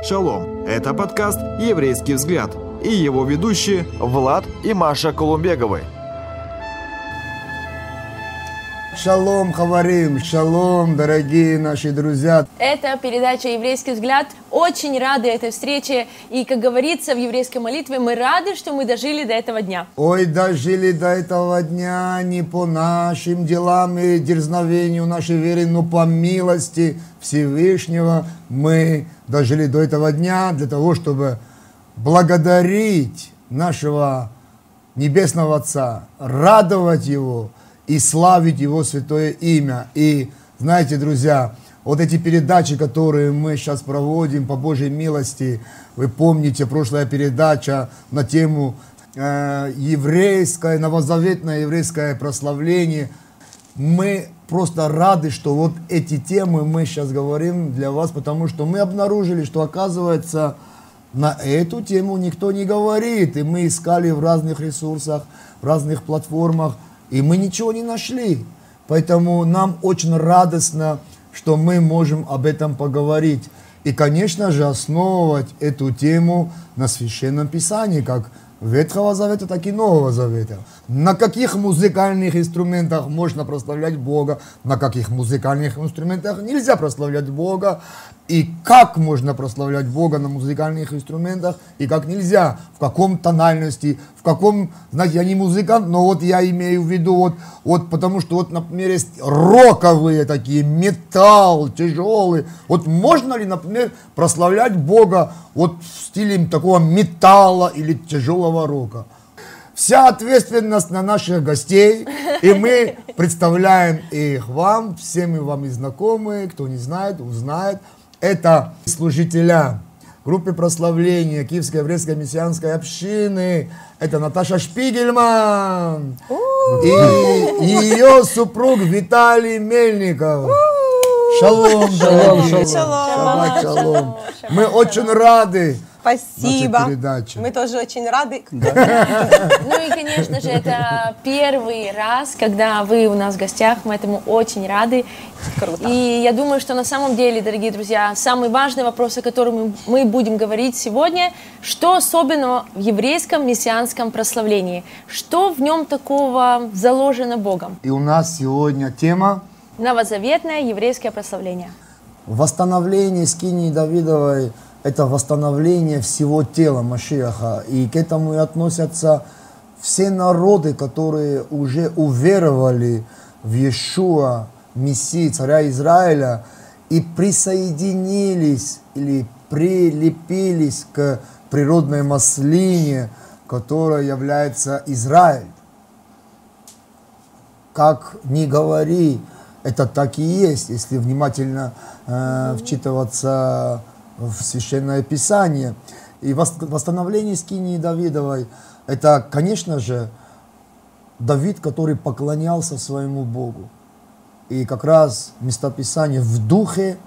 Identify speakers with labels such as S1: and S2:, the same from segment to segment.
S1: Шалом! Это подкаст «Еврейский взгляд» и его ведущие Влад и Маша Колумбеговы.
S2: Шалом, Хаварим, шалом, дорогие наши друзья.
S3: Это передача «Еврейский взгляд». Очень рады этой встрече. И, как говорится в еврейской молитве, мы рады, что мы дожили до этого дня.
S2: Ой, дожили до этого дня не по нашим делам и дерзновению нашей веры, но по милости Всевышнего мы дожили до этого дня для того, чтобы благодарить нашего Небесного Отца, радовать Его – и славить Его святое имя. И знаете, друзья, вот эти передачи, которые мы сейчас проводим по Божьей милости, вы помните, прошлая передача на тему э, еврейское, новозаветное еврейское прославление. Мы просто рады, что вот эти темы мы сейчас говорим для вас, потому что мы обнаружили, что оказывается на эту тему никто не говорит. И мы искали в разных ресурсах, в разных платформах – и мы ничего не нашли. Поэтому нам очень радостно, что мы можем об этом поговорить. И, конечно же, основывать эту тему на Священном Писании, как Ветхого Завета, так и Нового Завета. На каких музыкальных инструментах можно прославлять Бога, на каких музыкальных инструментах нельзя прославлять Бога и как можно прославлять Бога на музыкальных инструментах, и как нельзя, в каком тональности, в каком, знаете, я не музыкант, но вот я имею в виду, вот, вот потому что вот, например, есть роковые такие, металл тяжелый, вот можно ли, например, прославлять Бога вот в стиле такого металла или тяжелого рока? Вся ответственность на наших гостей, и мы представляем их вам, все мы вам и знакомые, кто не знает, узнает – это служителя группы прославления Киевской еврейской мессианской общины. Это Наташа Шпигельман и ее супруг Виталий Мельников. Шалом, шалом, шалом, шалом, шалом. Мы очень рады,
S4: Спасибо. Мы тоже очень рады.
S3: Ну и, конечно же, это первый раз, когда вы у нас в гостях. Мы этому очень рады.
S4: Круто.
S3: И я думаю, что на самом деле, дорогие друзья, самый важный вопрос, о котором мы будем говорить сегодня, что особенного в еврейском мессианском прославлении? Что в нем такого заложено Богом?
S2: И у нас сегодня тема
S3: Новозаветное еврейское прославление.
S2: Восстановление скинии Давидовой – это восстановление всего тела Машиаха. И к этому и относятся все народы, которые уже уверовали в Иешуа, Мессии, царя Израиля, и присоединились или прилепились к природной маслине, которая является Израиль. Как ни говори, это так и есть, если внимательно э, вчитываться в Священное Писание. И восстановление скинии Давидовой, это, конечно же, Давид, который поклонялся своему Богу. И как раз местописание в духе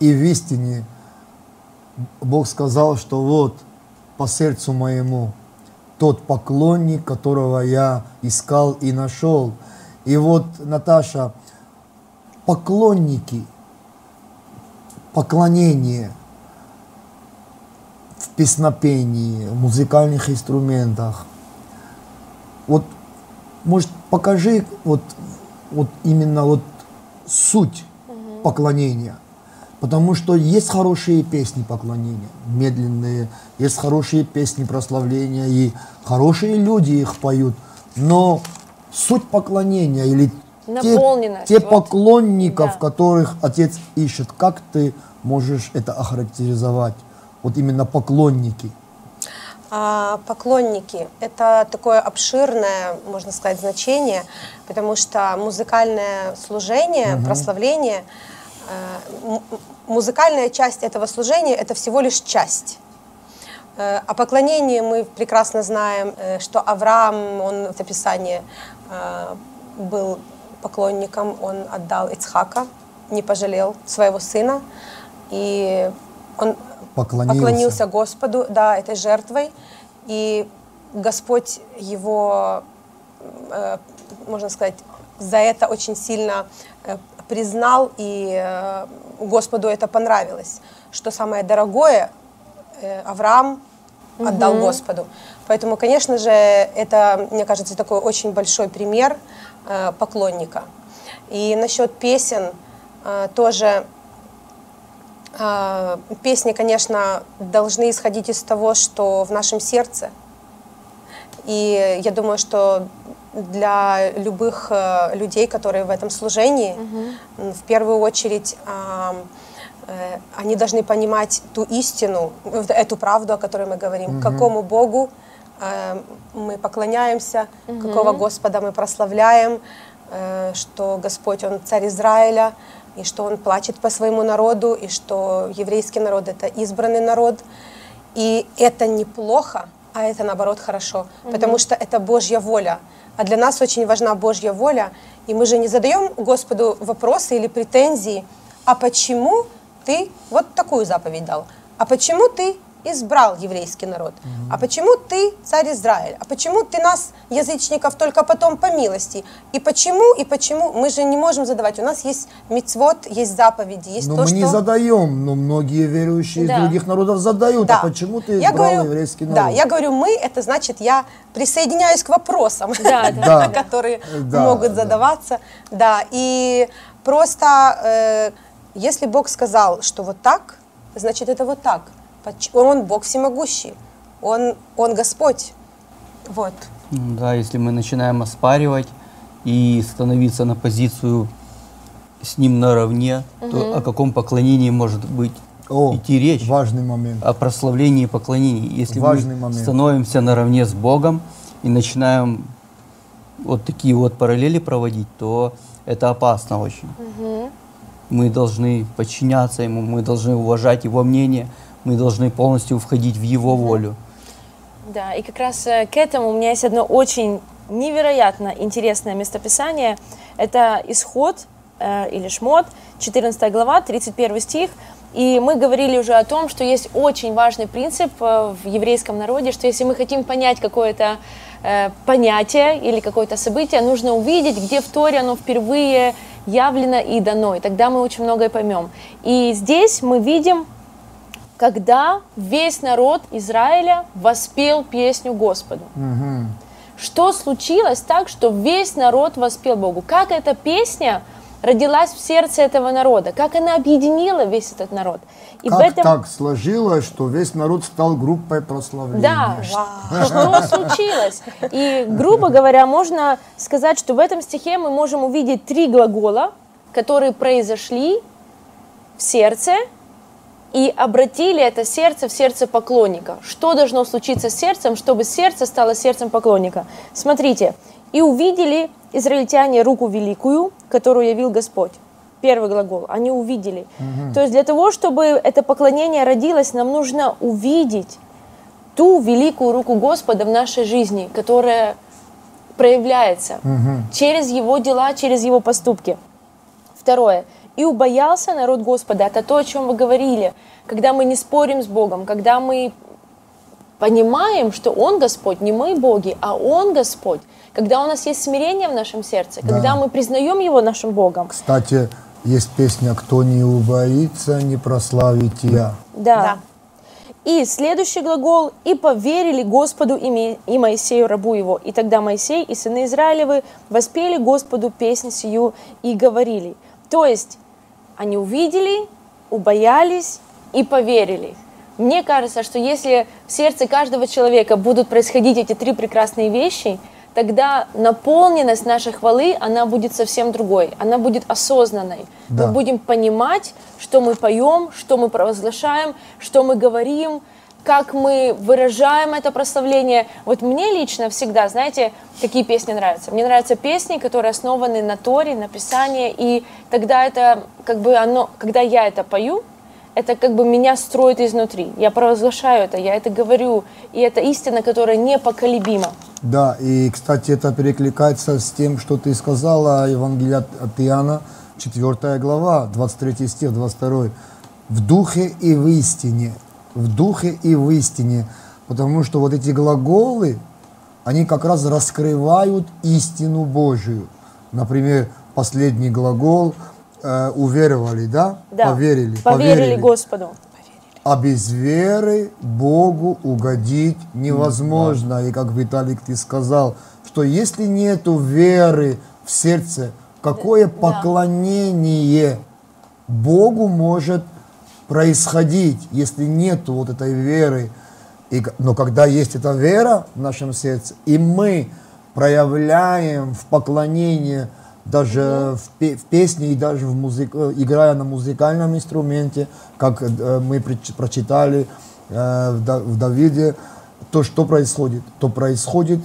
S2: и в истине Бог сказал, что вот по сердцу моему тот поклонник, которого я искал и нашел. И вот, Наташа, поклонники, поклонение – песнопении, в музыкальных инструментах. Вот, может, покажи вот, вот именно вот суть угу. поклонения. Потому что есть хорошие песни поклонения, медленные, есть хорошие песни прославления, и хорошие люди их поют. Но суть поклонения или те, те вот. поклонников, да. которых Отец ищет, как ты можешь это охарактеризовать? Вот именно поклонники?
S4: А, поклонники – это такое обширное, можно сказать, значение, потому что музыкальное служение, угу. прославление, э, музыкальная часть этого служения – это всего лишь часть. Э, о поклонении мы прекрасно знаем, э, что Авраам, он в описании был поклонником, он отдал Ицхака, не пожалел своего сына, и он
S2: поклонился.
S4: поклонился Господу, да, этой жертвой, и Господь его, э, можно сказать, за это очень сильно э, признал, и э, Господу это понравилось. Что самое дорогое э, Авраам отдал Господу. Поэтому, конечно же, это, мне кажется, такой очень большой пример э, поклонника. И насчет песен э, тоже песни, конечно, должны исходить из того, что в нашем сердце. И я думаю, что для любых э, людей, которые в этом служении, м, в первую очередь а, э, они должны понимать ту истину, эту правду, о которой мы говорим, какому Богу э, мы поклоняемся, какого Господа мы прославляем, что Господь, Он царь Израиля, и что Он плачет по своему народу, и что еврейский народ — это избранный народ. И это неплохо, а это наоборот хорошо, потому что это Божья воля. А для нас очень важна Божья воля, и мы же не задаем Господу вопросы или претензии, а почему ты вот такую заповедь дал, а почему ты избрал еврейский народ, а почему ты царь Израиль, а почему ты нас, язычников, только потом по милости, и почему, и почему, мы же не можем задавать, у нас есть мицвод, есть заповеди, есть
S2: Но
S4: то,
S2: мы
S4: что...
S2: не задаем, но многие верующие
S3: Да.
S2: из других народов задают.
S4: Да.
S2: А почему ты
S4: Я
S2: избрал
S4: говорю-
S2: еврейский народ?
S4: Да, я говорю мы, это значит, я присоединяюсь к вопросам, которые могут
S2: да.
S4: задаваться. Да, и просто э, если Бог сказал, что вот так, значит это вот так. Он Бог всемогущий, Он, он Господь. Вот.
S5: М, Да, если мы начинаем оспаривать и становиться на позицию с ним наравне, то о каком поклонении может быть
S2: О,
S5: идти речь?
S2: важный момент.
S5: О прославлении и поклонении. Если
S2: Важный
S5: мы
S2: момент.
S5: становимся наравне с Богом и начинаем вот такие вот параллели проводить, то это опасно очень. Мы должны подчиняться Ему, мы должны уважать Его мнение, мы должны полностью входить в Его волю.
S3: Да, и как раз э, к этому у меня есть одно очень невероятно интересное местописание. Это исход э, или шмот, 14 глава, 31 стих. И мы говорили уже о том, что есть очень важный принцип э, в еврейском народе, что если мы хотим понять какое-то э, понятие или какое-то событие, нужно увидеть, где в Торе оно впервые явлено и дано, и тогда мы очень многое поймем. И здесь мы видим когда весь народ Израиля воспел песню Господу. Что случилось так, что весь народ воспел Богу? Как эта песня родилась в сердце этого народа? Как она объединила весь этот народ? И
S2: как так сложилось, что весь народ стал группой прославления?
S3: Да, что случилось? И, грубо говоря, можно сказать, что в этом стихе мы можем увидеть три глагола, которые произошли в сердце и обратили это сердце в сердце поклонника. Что должно случиться с сердцем, чтобы сердце стало сердцем поклонника? Смотрите. «И увидели израильтяне руку великую, которую явил Господь». Первый глагол. Они увидели. То есть для того, чтобы это поклонение родилось, нам нужно увидеть ту великую руку Господа в нашей жизни, которая проявляется через Его дела, через Его поступки. Второе. И убоялся народ Господа. Это то, о чем вы говорили. Когда мы не спорим с Богом, когда мы понимаем, что Он Господь, не мы боги, а Он Господь. Когда у нас есть смирение в нашем сердце,
S2: Да.
S3: когда мы признаем Его нашим Богом.
S2: Кстати, есть песня «Кто не убоится, не прославить я».
S3: Да.
S4: Да.
S3: И следующий глагол «И поверили Господу и Моисею, рабу его». И тогда Моисей и сыны Израилевы воспели Господу песнь сию и говорили. То есть они увидели, убоялись и поверили. Мне кажется, что если в сердце каждого человека будут происходить эти три прекрасные вещи, тогда наполненность нашей хвалы, она будет совсем другой, она будет осознанной.
S2: Да.
S3: Мы будем понимать, что мы поем, что мы провозглашаем, что мы говорим, как мы выражаем это прославление. Вот мне лично всегда, знаете, какие песни нравятся? Мне нравятся песни, которые основаны на Торе, на Писании, и тогда это, как бы оно, когда я это пою, это как бы меня строит изнутри. Я провозглашаю это, я это говорю, и это истина, которая непоколебима.
S2: Да, и, кстати, это перекликается с тем, что ты сказала, Евангелие от Иоанна, 4 глава, 23 стих, 22. «В духе и в истине». В духе и в истине. Потому что вот эти глаголы, они как раз раскрывают истину Божию. Например, последний глагол э, «уверовали», да?
S3: Да.
S2: Поверили.
S3: Поверили Господу.
S2: А без веры Богу угодить невозможно. И как Виталик ты сказал, что если нету веры в сердце, какое поклонение Богу может происходить, если нету вот этой веры. И, но когда есть эта вера в нашем сердце, и мы проявляем в поклонении даже в, пе- в песне и даже в музык, э, играя на музыкальном инструменте, как э, мы преч- прочитали э, в, Да- в Давиде, то что происходит? То происходит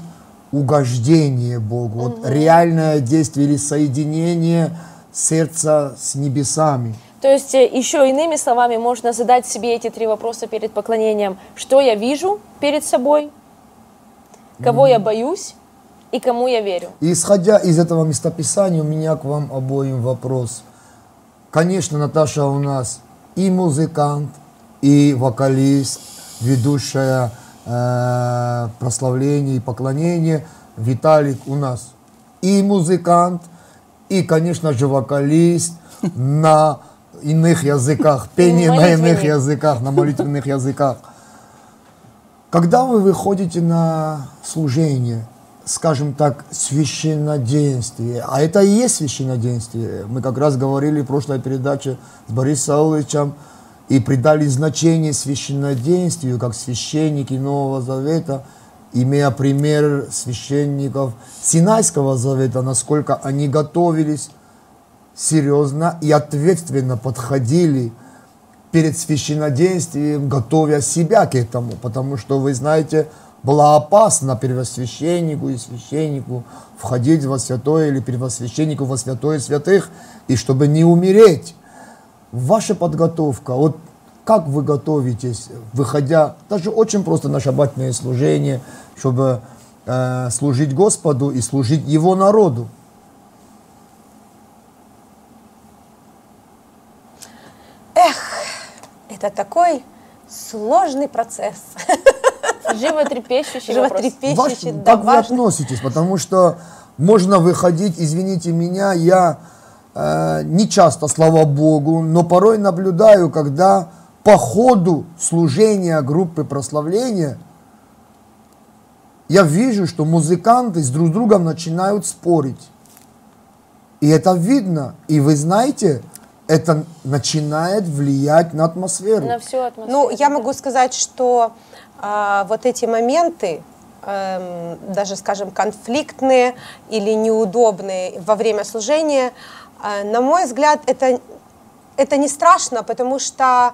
S2: угождение Богу, вот реальное действие или соединение сердца с небесами.
S3: То есть э, еще иными словами можно задать себе эти три вопроса перед поклонением. Что я вижу перед собой? Кого я боюсь? И кому я верю?
S2: И исходя из этого местописания, у меня к вам обоим вопрос. Конечно, Наташа у нас и музыкант, и вокалист, ведущая э, прославление и поклонение. Виталик у нас и музыкант, и, конечно же, вокалист на иных языках, пение на иных языках, на молитвенных языках. Когда вы выходите на служение, скажем так, священнодействие, а это и есть священнодействие, мы как раз говорили в прошлой передаче с Борисом Сауловичем и придали значение священнодействию, как священники Нового Завета, имея пример священников Синайского Завета, насколько они готовились серьезно и ответственно подходили перед священнодействием, готовя себя к этому, потому что, вы знаете, было опасно первосвященнику и священнику входить во святое или первосвященнику во святое святых, и чтобы не умереть. Ваша подготовка, вот как вы готовитесь, выходя, даже очень просто на шаббатное служение, чтобы э, служить Господу и служить Его народу?
S4: Это такой сложный процесс.
S3: Животрепещущий вопрос.
S4: Животрепещущий,
S2: Ваш-
S4: да,
S2: как вы относитесь? Потому что можно выходить, извините меня, я э, не часто, слава Богу, но порой наблюдаю, когда по ходу служения группы прославления я вижу, что музыканты с друг другом начинают спорить. И это видно. И вы знаете, это начинает влиять на атмосферу.
S3: На всю атмосферу.
S4: Ну, я могу сказать, что а, вот эти моменты, эм, даже, скажем, конфликтные или неудобные во время служения, э, на мой взгляд, это, это не страшно, потому что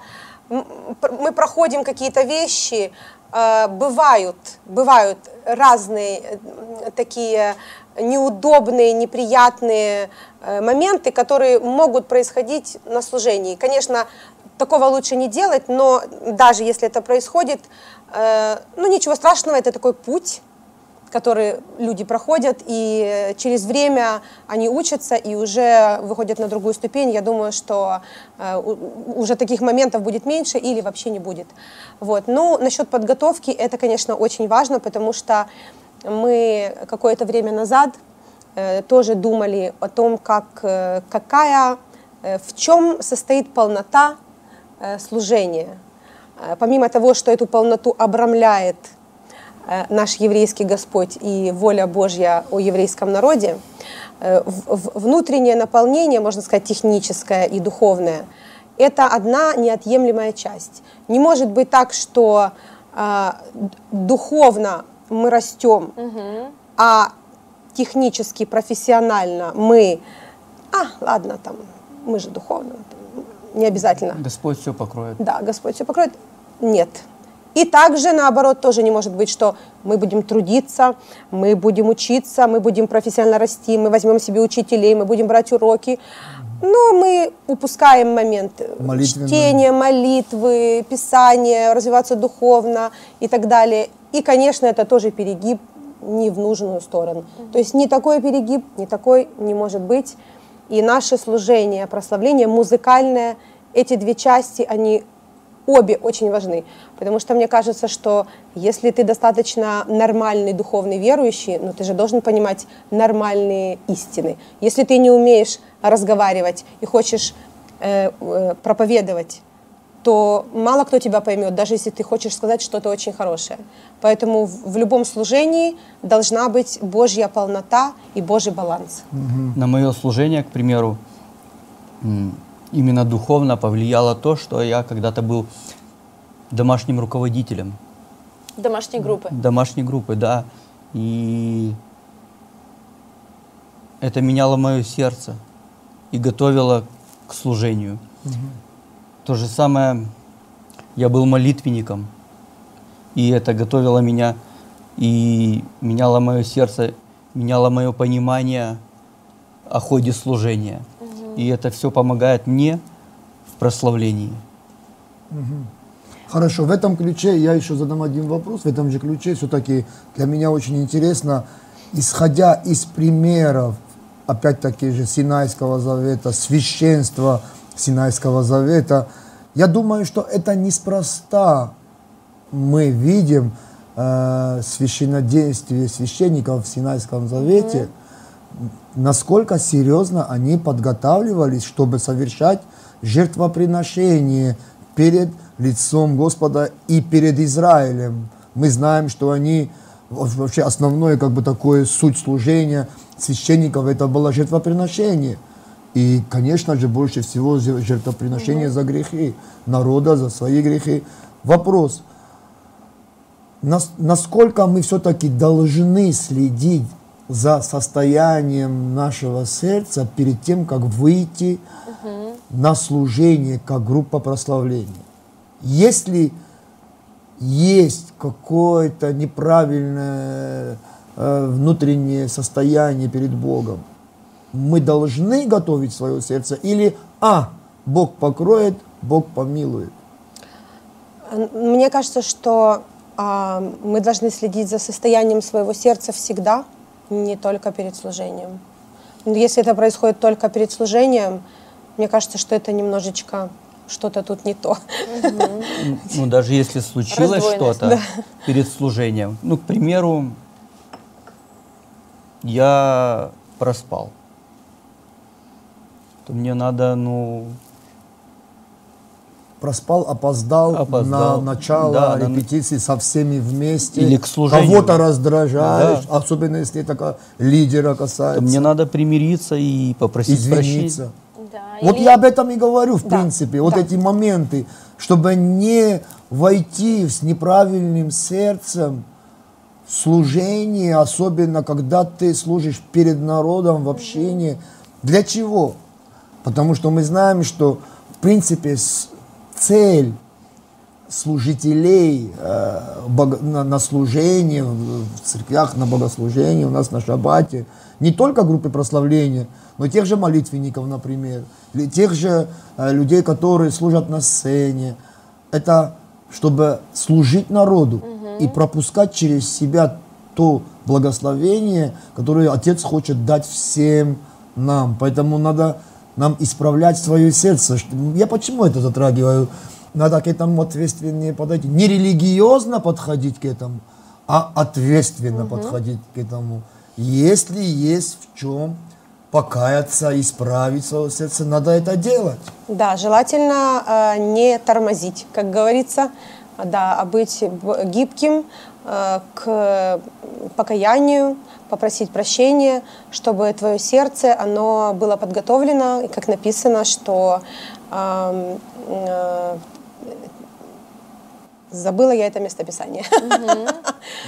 S4: мы проходим какие-то вещи, э, бывают, бывают разные э, такие неудобные, неприятные э, моменты, которые могут происходить на служении. Конечно, такого лучше не делать, но даже если это происходит, э, ну ничего страшного, это такой путь, который люди проходят, и через время они учатся и уже выходят на другую ступень. Я думаю, что э, уже таких моментов будет меньше или вообще не будет. Вот. Ну, насчет подготовки, это, конечно, очень важно, потому что мы какое-то время назад э, тоже думали о том, как, э, какая, э, в чем состоит полнота служения. Помимо того, что эту полноту обрамляет наш еврейский Господь и воля Божья о еврейском народе, внутреннее наполнение, можно сказать, техническое и духовное, это одна неотъемлемая часть. Не может быть так, что духовно мы растем, а технически, профессионально мы, а, ладно, там, мы же духовно, не обязательно.
S5: Господь все покроет.
S4: Да, Господь все покроет. Нет. И также, наоборот, тоже не может быть, что мы будем трудиться, мы будем учиться, мы будем профессионально расти, мы возьмем себе учителей, мы будем брать уроки, но мы упускаем момент чтения, молитвы, писания, развиваться духовно и так далее. И, конечно, это тоже перегиб не в нужную сторону. То есть ни такой перегиб, ни такой не может быть. И наше служение, прославление, музыкальное, эти две части, они обе очень важны. Потому что мне кажется, что если ты достаточно нормальный духовный верующий, ну ты же должен понимать нормальные истины. Если ты не умеешь разговаривать и хочешь э, э, проповедовать то мало кто тебя поймет, даже если ты хочешь сказать что-то очень хорошее. Поэтому в, в любом служении должна быть Божья полнота и Божий баланс.
S5: На мое служение, к примеру, именно духовно повлияло то, что я когда-то был домашним руководителем
S3: Домашней группы.
S5: домашней группы, да. И это меняло мое сердце и готовило к служению. То же самое, я был молитвенником, и это готовило меня и меняло мое сердце, меняло мое понимание о ходе служения. И это все помогает мне в прославлении.
S2: Хорошо, в этом ключе я еще задам один вопрос. В этом же ключе все-таки для меня очень интересно, исходя из примеров, опять-таки же Синайского завета, священства Синайского завета, я думаю, что это неспроста мы видим э, священнодействие священников в Синайском завете, насколько серьезно они подготавливались, чтобы совершать жертвоприношение перед лицом Господа и перед Израилем. Мы знаем, что они во- вообще основное как бы такое суть служения священников это было жертвоприношение. И, конечно же, больше всего жертвоприношение за грехи народа, за свои грехи. Вопрос, нас- насколько мы все-таки должны следить за состоянием нашего сердца перед тем, как выйти на служение как группа прославления. Если есть какое-то неправильное э, внутреннее состояние перед Богом, мы должны готовить свое сердце или а Бог покроет, Бог помилует.
S4: Мне кажется, что а, мы должны следить за состоянием своего сердца всегда, не только перед служением. Но Если это происходит только перед служением, мне кажется, что это немножечко что-то тут не то.
S5: Ну, даже если случилось что-то перед служением, ну, к примеру, я проспал, то мне надо, ну,
S2: Проспал, опоздал,
S5: Опоздал.
S2: на начало
S5: Да, на-
S2: репетиции со всеми вместе.
S5: Или к служению.
S2: Кого-то раздражаешь,
S5: Да.
S2: особенно если это лидера касается.
S5: то мне надо примириться и попросить
S2: извиниться.
S5: прощения.
S3: Да,
S2: Вот
S3: или-
S2: я об этом и говорю, в
S4: Да,
S2: принципе, вот
S4: да.
S2: эти моменты, чтобы не войти с неправильным сердцем в служение, особенно когда ты служишь перед народом в общении. Для чего? Потому что мы знаем, что в принципе цель служителей э, на, служение, в, церквях, на богослужение, у нас на шаббате, не только группы прославления, но тех же молитвенников, например, или тех же э, людей, которые служат на сцене. Это чтобы служить народу и пропускать через себя то благословение, которое Отец хочет дать всем нам. Поэтому надо нам исправлять свое сердце. Я почему это затрагиваю? Надо к этому ответственнее подойти. Не религиозно подходить к этому, а ответственно подходить к этому. Если есть в чем покаяться, исправить свое сердце, надо это делать.
S4: Да, желательно э, не тормозить, как говорится, да, а быть гибким э, к покаянию, попросить прощения, чтобы твое сердце, оно было подготовлено, и как написано, что э, забыла я это местописание.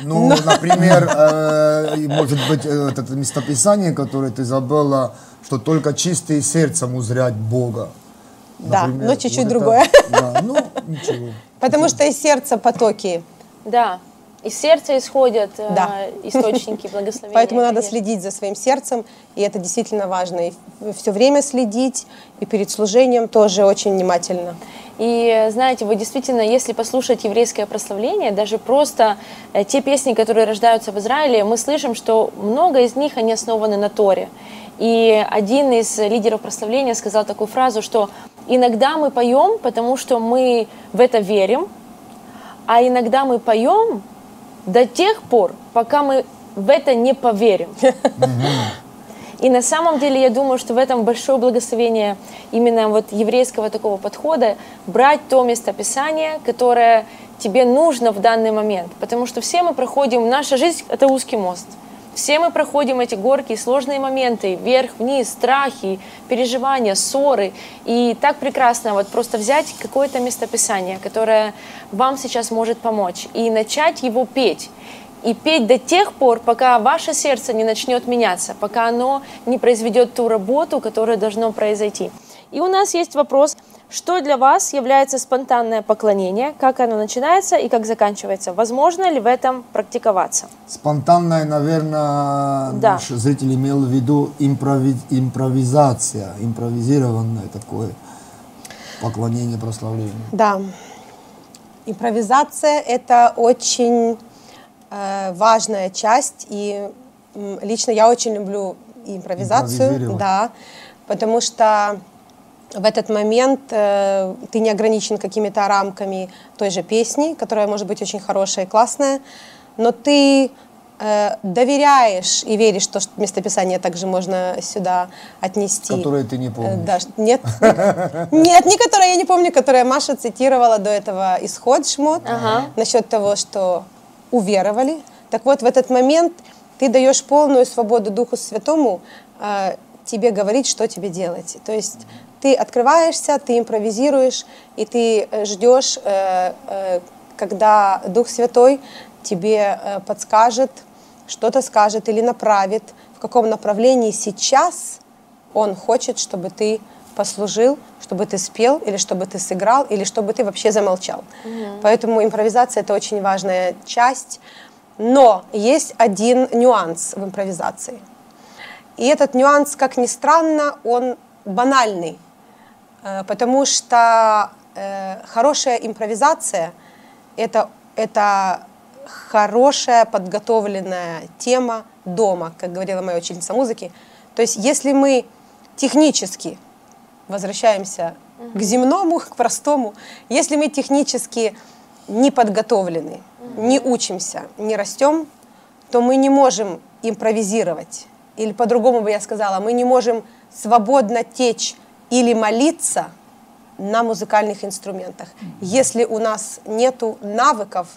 S2: Ну, например, э, может быть, э, это местописание, которое ты забыла, что только чистые сердцем узрять Бога.
S4: Да, но чуть-чуть
S2: вот это-
S4: другое.
S2: Да, ну, ничего.
S4: Потому что из сердца потоки.
S3: Да, из сердца исходят э,
S4: Да.
S3: источники благословения.
S4: Поэтому надо
S3: конечно.
S4: следить за своим сердцем, и это действительно важно. И все время следить, и перед служением тоже очень внимательно.
S3: И знаете, вы действительно, если послушать еврейское прославление, даже просто э, те песни, которые рождаются в Израиле, мы слышим, что много из них, они основаны на Торе. И один из лидеров прославления сказал такую фразу, что иногда мы поем, потому что мы в это верим, а иногда мы поем до тех пор, пока мы в это не поверим. И на самом деле я думаю, что в этом большое благословение именно вот еврейского такого подхода брать то местописание, которое тебе нужно в данный момент. Потому что все мы проходим, наша жизнь – это узкий мост. Все мы проходим эти горки, сложные моменты, вверх, вниз, страхи, переживания, ссоры. И так прекрасно вот просто взять какое-то местописание, которое вам сейчас может помочь, и начать его петь. И петь до тех пор, пока ваше сердце не начнет меняться, пока оно не произведет ту работу, которая должно произойти. И у нас есть вопрос, что для вас является спонтанное поклонение, как оно начинается и как заканчивается? Возможно ли в этом практиковаться?
S2: Спонтанное, наверное,
S3: Да.
S2: наш зритель имел в виду импрови- импровизация, импровизированное такое поклонение, прославление.
S4: Да. Импровизация – это очень э, важная часть, и лично я очень люблю импровизацию, да, потому что в этот момент э, ты не ограничен какими-то рамками той же песни, которая может быть очень хорошая и классная, но ты э, доверяешь и веришь, что местописание также можно сюда отнести.
S2: Которые ты не
S4: Э,
S2: помнишь.
S4: Да, ш- нет, нет, не которая я не помню, которая Маша цитировала до этого исход Шмот
S3: Ага.
S4: насчет того, что уверовали. Так вот, в этот момент ты даешь полную свободу Духу Святому э, тебе говорить, что тебе делать. То есть ты открываешься, ты импровизируешь, и ты э, ждешь, э, э, когда Дух Святой тебе подскажет, что-то скажет или направит, в каком направлении сейчас он хочет, чтобы ты послужил, чтобы ты спел, или чтобы ты сыграл, или чтобы ты вообще замолчал. Поэтому импровизация это очень важная часть. Но есть один нюанс в импровизации. И этот нюанс, как ни странно, он банальный. Э, Потому что э, хорошая импровизация это, это хорошая подготовленная тема дома, как говорила моя учительница музыки. То есть если мы технически возвращаемся к земному, к простому, если мы технически не подготовлены, не учимся, не растем, то мы не можем импровизировать. Или по-другому бы я сказала, мы не можем свободно течь или молиться на музыкальных инструментах, если у нас нету навыков,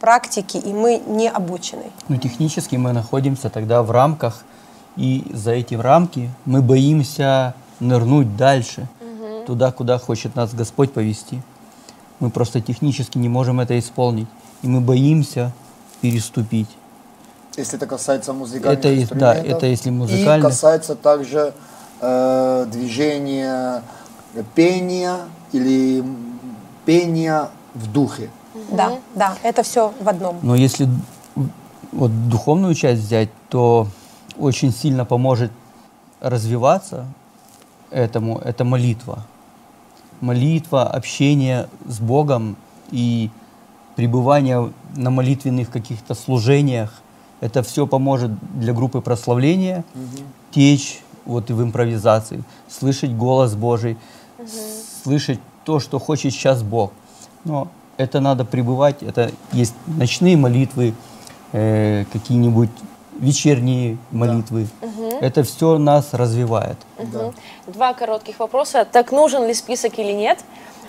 S4: практики, и мы не обучены.
S5: Ну, технически мы находимся тогда в рамках, и за эти рамки мы боимся нырнуть дальше, туда, куда хочет нас Господь повести. Мы просто технически не можем это исполнить, и мы боимся переступить.
S2: Если это касается музыкальных
S5: Это и- да,
S2: инструментов.
S5: это если
S2: И
S5: музыкальных.
S2: касается также э, движения пения или пения в духе.
S4: Да, да, это все в одном.
S5: Но если вот духовную часть взять, то очень сильно поможет развиваться этому, это молитва. Молитва, общение с Богом и пребывание на молитвенных каких-то служениях, это все поможет для группы прославления течь вот и в импровизации, слышать голос Божий, слышать то, что хочет сейчас Бог. Но это надо пребывать, это есть ночные молитвы, э, какие-нибудь вечерние молитвы. Это все нас развивает.
S3: Мгм. Два коротких вопроса. Так нужен ли список или нет?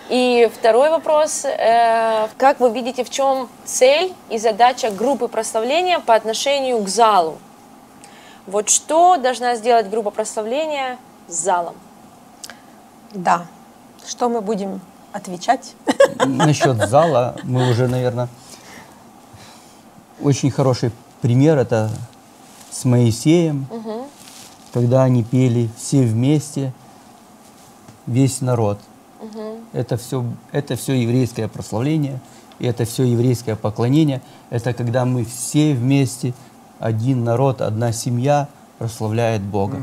S3: И второй вопрос. э, как вы видите, в чем цель и задача группы прославления по отношению к залу? Вот что должна сделать группа прославления с залом?
S4: Да. Что мы будем отвечать?
S5: Насчет зала мы уже, наверное, очень хороший пример это с Моисеем, когда они пели все вместе, весь народ. Это все, это все еврейское прославление, и это все еврейское поклонение. Это когда мы все вместе, один народ, одна семья прославляет Бога.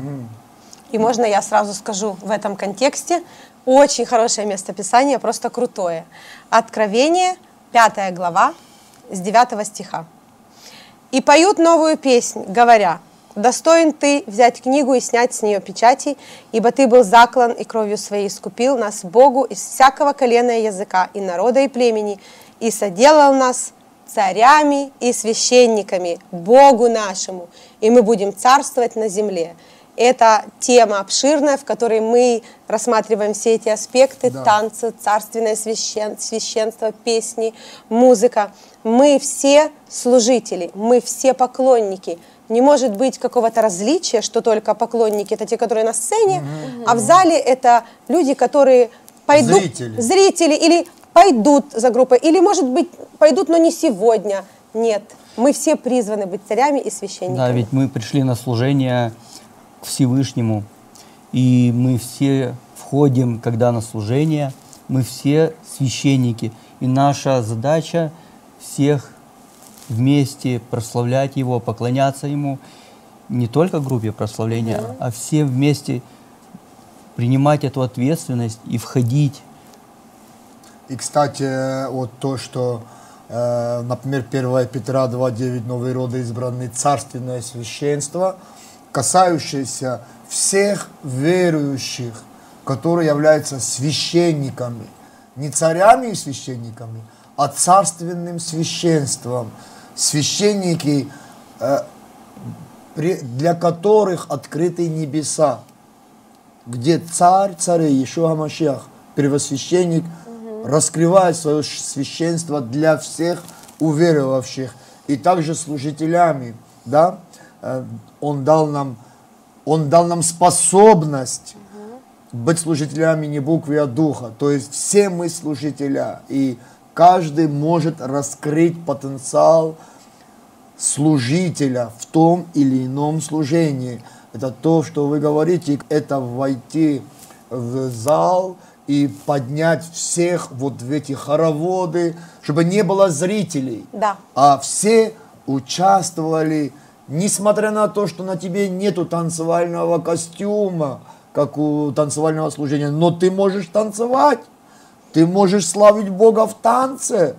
S4: И можно я сразу скажу в этом контексте очень хорошее местописание, просто крутое. Откровение, 5 глава, с 9 стиха. «И поют новую песнь, говоря, «Достоин ты взять книгу и снять с нее печати, ибо ты был заклан и кровью своей искупил нас Богу из всякого колена и языка, и народа, и племени, и соделал нас царями и священниками Богу нашему, и мы будем царствовать на земле. Это тема обширная, в которой мы рассматриваем все эти аспекты,
S2: Да.
S4: танцы, царственное священ- священство, песни, музыка. Мы все служители, мы все поклонники. Не может быть какого-то различия, что только поклонники это те, которые на сцене, а в зале это люди, которые пойдут,
S2: Зрители.
S4: зрители или пойдут за группой, или, может быть, пойдут, но не сегодня. Нет, мы все призваны быть царями и священниками.
S5: Да, ведь мы пришли на служение к Всевышнему, и мы все входим, когда на служение, мы все священники, и наша задача всех вместе прославлять Его, поклоняться Ему, не только группе прославления, а все вместе принимать эту ответственность и входить
S2: И, кстати, вот то, что, э, например, 1 Петра 2.9, новые роды избранные, царственное священство, касающееся всех верующих, которые являются священниками, не царями и священниками, а царственным священством. Священники, э, для которых открыты небеса где царь царей, Ишуа Машиах, первосвященник, раскрывает свое священство для всех уверовавших и также служителями, да, Э, он дал нам, он дал нам способность быть служителями не буквы, а духа. То есть все мы служителя, и каждый может раскрыть потенциал служителя в том или ином служении. Это то, что вы говорите, это войти в зал и поднять всех вот в эти хороводы, чтобы не было зрителей,
S4: Да.
S2: а все участвовали, несмотря на то, что на тебе нету танцевального костюма, как у танцевального служения, но ты можешь танцевать, ты можешь славить Бога в танце.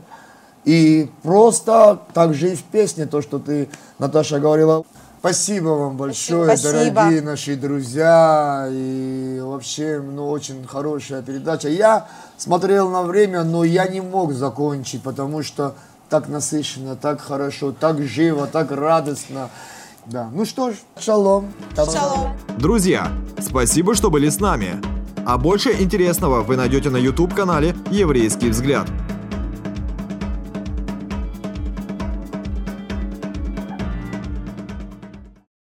S2: И просто так же и в песне, то, что ты, Наташа, говорила. Спасибо вам большое,
S4: Спасибо.
S2: дорогие наши друзья. И вообще, ну, очень хорошая передача. Я смотрел на время, но я не мог закончить, потому что так насыщенно, так хорошо, так живо, так радостно. Да, ну что ж, шалом.
S4: Шалом.
S1: Друзья, спасибо, что были с нами. А больше интересного вы найдете на YouTube-канале «Еврейский взгляд».